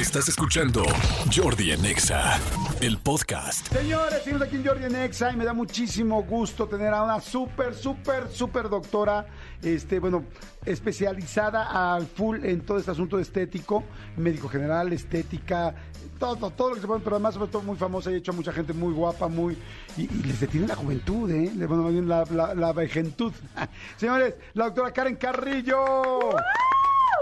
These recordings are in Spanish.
Estás escuchando Jordi en Exa, el podcast. Señores, seguimos aquí en Jordi en Exa y me da muchísimo gusto tener a una súper, súper, súper doctora, este, bueno, especializada al full en todo este asunto estético, médico general, estética, todo, todo lo que se puede, pero además sobre todo muy famosa y hecho a mucha gente muy guapa, muy, y, y les detiene la juventud, ¿eh? Le- Bueno, más bien la, la, la vejentud. Señores, la doctora Karen Carrillo.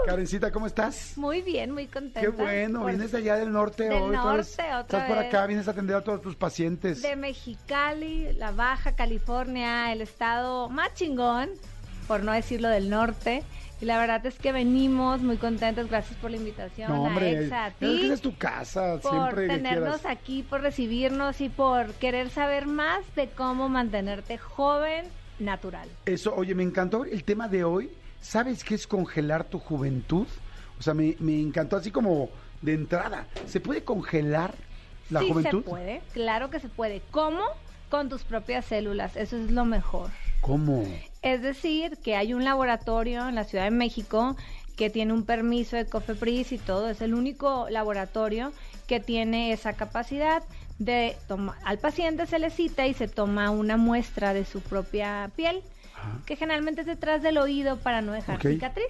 Karencita, ¿cómo estás? Muy bien, muy contenta. Qué bueno, Por- vienes de allá del norte Del hoy. vez. norte, otra Estás por acá, vienes a atender a todos tus pacientes. De Mexicali, la Baja California, el estado más chingón, por no decirlo del norte. Y la verdad es que venimos muy contentos. Gracias por la invitación No, hombre, a Exa, a es que ti. es tu casa, por siempre que tenernos quieras. aquí, por recibirnos y por querer saber más de cómo mantenerte joven, natural. Eso, oye, me encantó el tema de hoy. ¿Sabes qué es congelar tu juventud? O sea, me, me encantó así como de entrada. ¿Se puede congelar la sí juventud? se puede, claro que se puede. ¿Cómo? Con tus propias células, eso es lo mejor. ¿Cómo? Es decir, que hay un laboratorio en la Ciudad de México que tiene un permiso de COFEPRIS y todo, es el único laboratorio que tiene esa capacidad de tomar, al paciente se le cita y se toma una muestra de su propia piel, que generalmente es detrás del oído para no dejar cicatriz.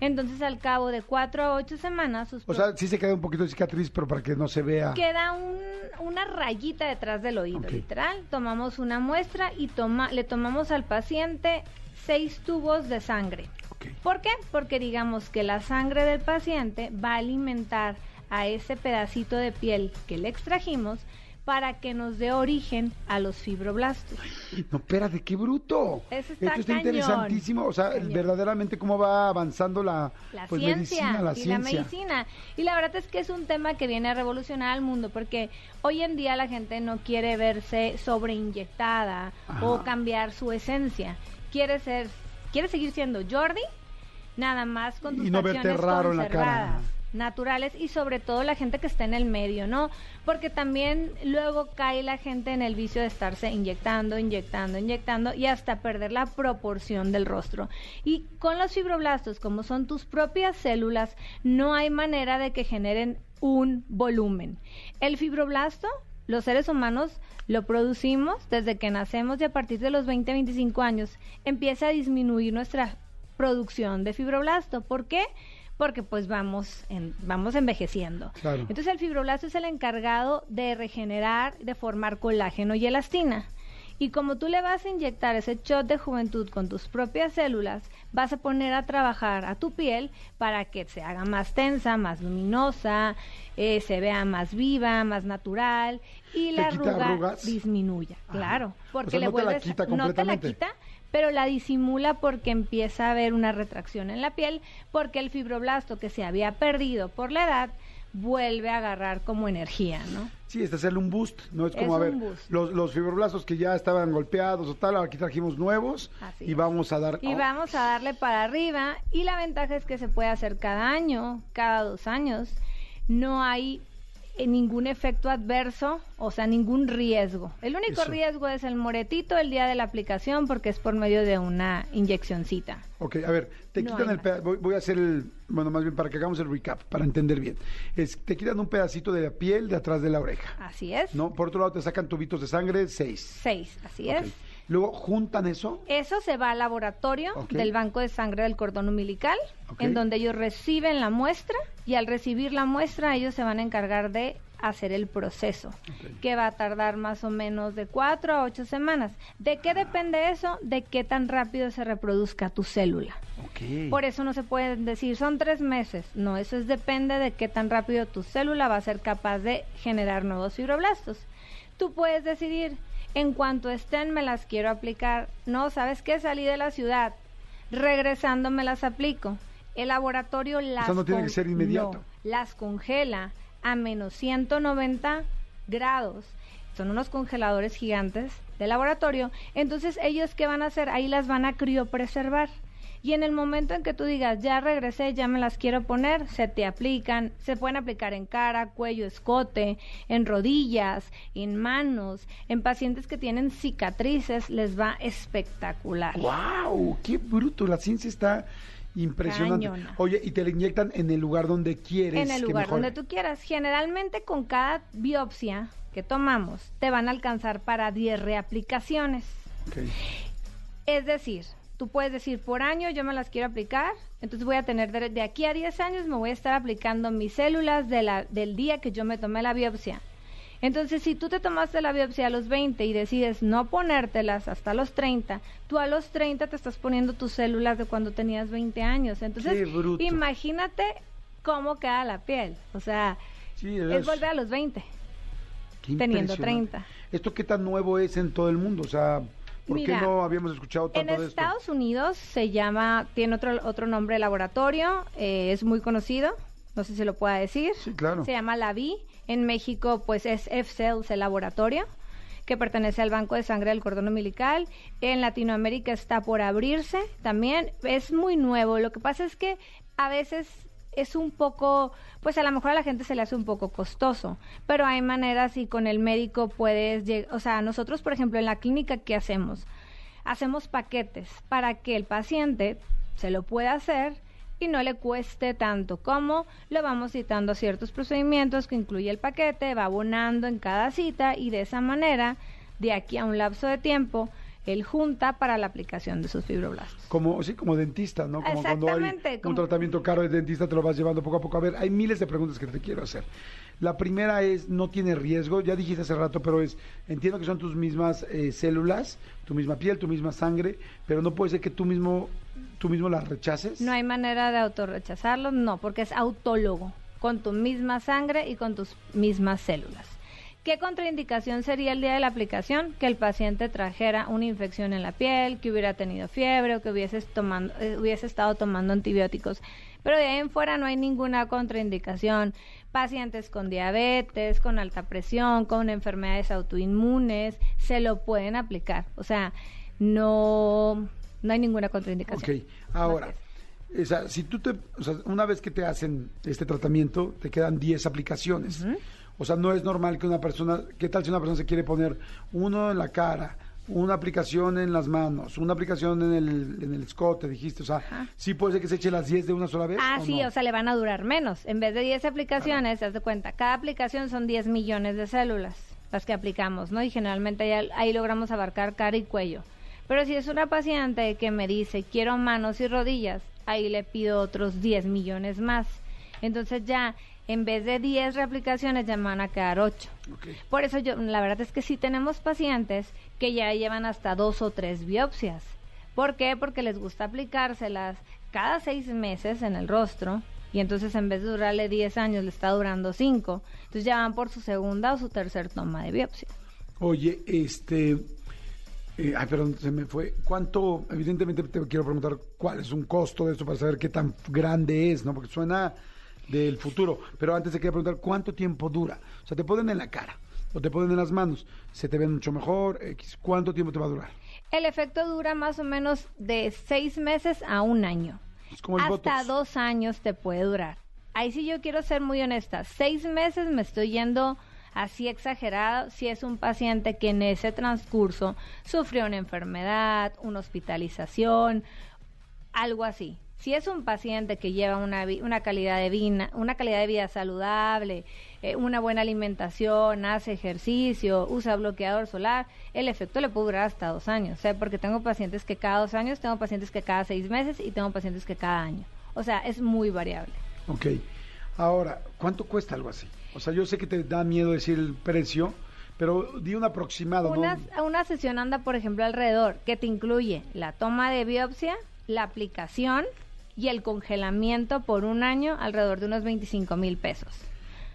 Entonces, al cabo de cuatro a ocho semanas, sus O sea, sí se queda un poquito de cicatriz, pero para que no se vea. queda un- una rayita detrás del oído, literal. Tomamos una muestra y toma, le tomamos al paciente seis tubos de sangre. ¿Por qué? Porque digamos que la sangre del paciente va a alimentar a ese pedacito de piel que le extrajimos para que nos dé origen a los fibroblastos. No, espérate, qué bruto. Eso está Esto está cañón. interesantísimo. O sea, Cañón. verdaderamente cómo va avanzando la, La pues, ciencia medicina, la y ciencia. la medicina. Y la verdad es que es un tema que viene a revolucionar al mundo porque hoy en día la gente no quiere verse sobreinyectada Ajá. o cambiar su esencia. Quiere ser, quiere seguir siendo Jordi, nada más con tus Y no verte raro en la cara. Naturales y sobre todo la gente que está en el medio, ¿no? Porque también luego cae la gente en el vicio de estarse inyectando, inyectando, inyectando y hasta perder la proporción del rostro. Y con los fibroblastos, como son tus propias células, no hay manera de que generen un volumen. El fibroblasto, los seres humanos lo producimos desde que nacemos y a partir de los 20, 25 años empieza a disminuir nuestra producción de fibroblasto. ¿Por qué? Porque pues vamos, en, vamos envejeciendo. Claro. Entonces el fibroblasto es el encargado de regenerar, de formar colágeno y elastina. Y como tú le vas a inyectar ese shot de juventud con tus propias células, vas a poner a trabajar a tu piel para que se haga más tensa, más luminosa, eh, se vea más viva, más natural y ¿Te la arruga arrugas? disminuya. Claro, porque O sea, le no te la vuelves quita no te la quita, pero la disimula porque empieza a haber una retracción en la piel, porque el fibroblasto que se había perdido por la edad vuelve a agarrar como energía, ¿no? Sí, es hacerle un boost, ¿no? Es Es como, a ver, boost. los, los fibroblastos que ya estaban golpeados o tal, aquí trajimos nuevos Así y vamos a dar... Y vamos a darle para arriba y la ventaja es que se puede hacer cada año, cada dos años. No hay ningún efecto adverso, o sea, ningún riesgo. El único Eso. riesgo es el moretito el día de la aplicación porque es por medio de una inyeccioncita. Ok, a ver, te No quitan el peda- voy, voy a hacer el, bueno, más bien para que hagamos el recap, para entender bien. Es, te quitan un pedacito de la piel de atrás de la oreja, Así es. ¿no? Por otro lado te sacan tubitos de sangre, seis. Seis, así es. Luego juntan eso. Eso se va al laboratorio del banco de sangre del cordón umbilical, en donde ellos reciben la muestra y al recibir la muestra ellos se van a encargar de hacer el proceso, que va a tardar más o menos de cuatro a ocho semanas. ¿De qué depende eso? De qué tan rápido se reproduzca tu célula. Por eso no se puede decir son tres meses. No, eso es depende de qué tan rápido tu célula va a ser capaz de generar nuevos fibroblastos. Tú puedes decidir, en cuanto estén me las quiero aplicar. No, ¿sabes qué? Salí de la ciudad. Regresando me las aplico. El laboratorio las no tiene que ser inmediato. no, las congela a menos 190 grados son unos congeladores gigantes de laboratorio. Entonces, ellos qué van a hacer? Ahí las van a criopreservar. Y en el momento en que tú digas, ya regresé, ya me las quiero poner, se te aplican, se pueden aplicar en cara, cuello, escote, en rodillas, en manos, en pacientes que tienen cicatrices, les va espectacular. ¡Wow! ¡Qué bruto! La ciencia está impresionante. Cañona. Oye, y te la inyectan en el lugar donde quieres. En el lugar donde tú quieras. Generalmente con cada biopsia que tomamos, te van a alcanzar para 10 reaplicaciones. Es decir, tú puedes decir, por año yo me las quiero aplicar, entonces voy a tener de, de aquí a 10 años me voy a estar aplicando mis células de la, del día que yo me tomé la biopsia. Entonces, si tú te tomaste la biopsia a los 20 y decides no ponértelas hasta los 30, tú a los 30 te estás poniendo tus células de cuando tenías 20 años. Entonces, imagínate cómo queda la piel. O sea, Sí, es volver a los 20. Qué teniendo impresionante. 30. ¿Esto qué tan nuevo es en todo el mundo? O sea, ¿por Mira, qué no habíamos escuchado En tanto de esto? Estados Unidos se llama, tiene otro, otro nombre de laboratorio, eh, es muy conocido, no sé si lo pueda decir. Sí, claro. Se llama LAVI. En México, pues es F-Cells, el laboratorio, que pertenece al Banco de Sangre del Cordón Umbilical. En Latinoamérica está por abrirse también. Es muy nuevo. Lo que pasa es que a veces es un poco, pues a lo mejor a la gente se le hace un poco costoso, pero hay maneras y con el médico puedes, lleg- o sea, nosotros, por ejemplo, en la clínica, ¿qué hacemos? Hacemos paquetes para que el paciente se lo pueda hacer y no le cueste tanto como lo vamos citando a ciertos procedimientos que incluye el paquete, va abonando en cada cita y de esa manera, de aquí a un lapso de tiempo, él junta para la aplicación de sus fibroblastos. Como, sí, como dentista, ¿no? Como cuando hay un tratamiento caro de dentista, te lo vas llevando poco a poco. A ver, hay miles de preguntas que te quiero hacer. La primera es, no tiene riesgo, ya dijiste hace rato, pero es, entiendo que son tus mismas eh, células, tu misma piel, tu misma sangre, pero no puede ser que tú mismo, tú mismo las rechaces. No hay manera de autorrechazarlo, no, porque es autólogo, con tu misma sangre y con tus mismas células. ¿Qué contraindicación sería el día de la aplicación? Que el paciente trajera una infección en la piel, que hubiera tenido fiebre o que hubiese, tomando, eh, hubiese estado tomando antibióticos. Pero de ahí en fuera no hay ninguna contraindicación. Pacientes con diabetes, con alta presión, con enfermedades autoinmunes, se lo pueden aplicar. O sea, no, no hay ninguna contraindicación. Ok, ahora, o sea, si tú te, o sea, una vez que te hacen este tratamiento, te quedan 10 aplicaciones. O sea, no es normal que una persona, ¿qué tal si una persona se quiere poner uno en la cara, una aplicación en las manos, una aplicación en el, en el escote, dijiste? O sea, ¿sí puede ser que se eche las 10 de una sola vez? Ah, o sí, no? o sea, le van a durar menos. En vez de 10 aplicaciones, haz de cuenta, cada aplicación son 10 millones de células las que aplicamos, ¿no? Y generalmente ahí, ahí logramos abarcar cara y cuello. Pero si es una paciente que me dice, quiero manos y rodillas, ahí le pido otros 10 millones más. Entonces ya, en vez de 10 reaplicaciones, ya me van a quedar 8. Ok. Por eso yo, la verdad es que sí tenemos pacientes que ya llevan hasta dos o tres biopsias. ¿Por qué? Porque les gusta aplicárselas cada seis meses en el rostro y entonces en vez de durarle 10 años le está durando 5. Entonces ya van por su segunda o su tercer toma de biopsia. Oye, este... eh, ay, perdón, se me fue. ¿Cuánto, evidentemente te quiero preguntar cuál es un costo de esto para saber qué tan grande es, ¿no? Porque suena del futuro. Pero antes te quería preguntar, ¿cuánto tiempo dura? O sea, te ponen en la cara o te ponen en las manos, se te ven mucho mejor, ¿cuánto tiempo te va a durar? El efecto dura más o menos de seis meses a un año. Es como el Hasta Botox. dos años te puede durar. Ahí sí yo quiero ser muy honesta. Seis meses me estoy yendo así exagerado si es un paciente que en ese transcurso sufrió una enfermedad, una hospitalización, algo así. Si es un paciente que lleva una, una, calidad, de vida, una calidad de vida saludable, eh, una buena alimentación, hace ejercicio, usa bloqueador solar, el efecto le puede durar hasta dos años. O sea, porque tengo pacientes que cada dos años, tengo pacientes que cada seis meses y tengo pacientes que cada año. O sea, es muy variable. Ok. Ahora, ¿cuánto cuesta algo así? O sea, yo sé que te da miedo decir el precio, pero di un aproximado, Una, ¿no? una sesión anda, por ejemplo, alrededor, que te incluye la toma de biopsia, la aplicación y el congelamiento por un año, alrededor de unos 25 mil pesos.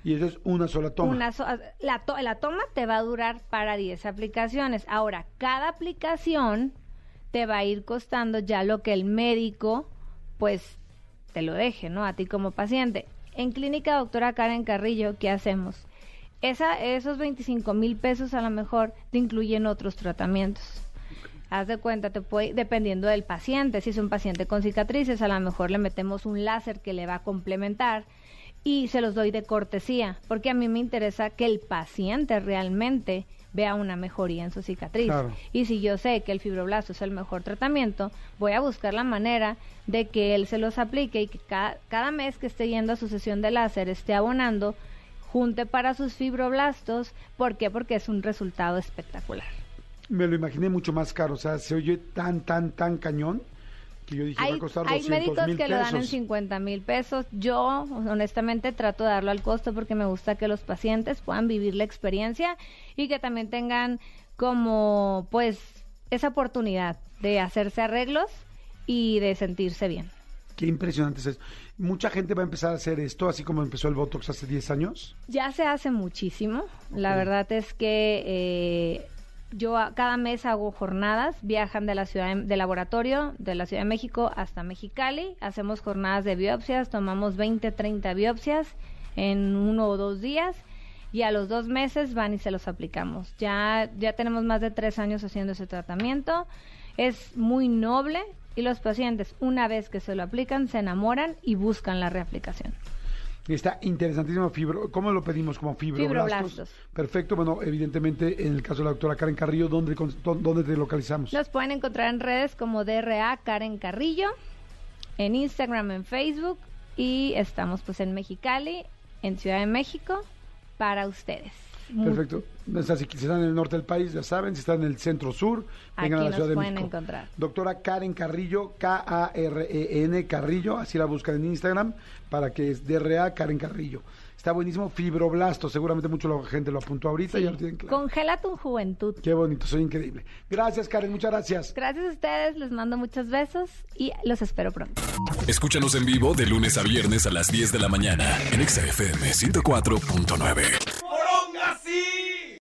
Y eso es una sola toma. Una so- la, to- la toma te va a durar para 10 aplicaciones. Ahora, cada aplicación te va a ir costando ya lo que el médico, pues, te lo deje, ¿no? A ti como paciente. En Clínica Doctora Karen Carrillo, ¿qué hacemos? esa, esos 25 mil pesos a lo mejor te incluyen otros tratamientos. Haz de cuenta, te puede, dependiendo del paciente, si es un paciente con cicatrices, a lo mejor le metemos un láser que le va a complementar y se los doy de cortesía, porque a mí me interesa que el paciente realmente vea una mejoría en su cicatriz. Claro. Y si yo sé que el fibroblasto es el mejor tratamiento, voy a buscar la manera de que él se los aplique y que cada, cada mes que esté yendo a su sesión de láser esté abonando, junte para sus fibroblastos. ¿Por qué? Porque es un resultado espectacular. Me lo imaginé mucho más caro, o sea, se oye tan, tan, tan cañón que yo dije va Hay, a costar hay 200 médicos que lo dan en pesos. 50 mil pesos. Yo, honestamente, trato de darlo al costo porque me gusta que los pacientes puedan vivir la experiencia y que también tengan como, pues, esa oportunidad de hacerse arreglos y de sentirse bien. Qué impresionante es eso. Mucha gente va a empezar a hacer esto, así como empezó el Botox hace 10 años. Ya se hace muchísimo. La verdad es que eh, yo a- cada mes hago jornadas, viajan de la ciudad de, laboratorio de la Ciudad de México hasta Mexicali, hacemos jornadas de biopsias, tomamos 20, 30 biopsias en uno o dos días y a los dos meses van y se los aplicamos. Ya, ya tenemos más de tres años haciendo ese tratamiento. Es muy noble y los pacientes, una vez que se lo aplican, se enamoran y buscan la reaplicación. Está interesantísimo. Fibro, ¿Cómo lo pedimos? Como fibroblastos. Fibroblastos. Perfecto. Bueno, evidentemente, en el caso de la doctora Karen Carrillo, ¿dónde, dónde te localizamos? Los pueden encontrar en redes como DRA Karen Carrillo, en Instagram, en Facebook y estamos pues en Mexicali, en Ciudad de México, para ustedes. Perfecto. O sea, si están en el norte del país, ya saben. Si están en el centro sur, vengan a la Ciudad de pueden México. encontrar. Doctora Karen Carrillo, K-A-R-E-N Carrillo, así la buscan en Instagram, para que es DRA Karen Carrillo. Está buenísimo. Fibroblasto, seguramente mucho la gente lo apuntó ahorita, ya lo tienen claro. Congela tu juventud. Qué bonito, soy increíble. Gracias, Karen, muchas gracias. Gracias a ustedes, les mando muchos besos y los espero pronto. Escúchanos en vivo de lunes a viernes a las 10 de la mañana en Exa FM 104.9.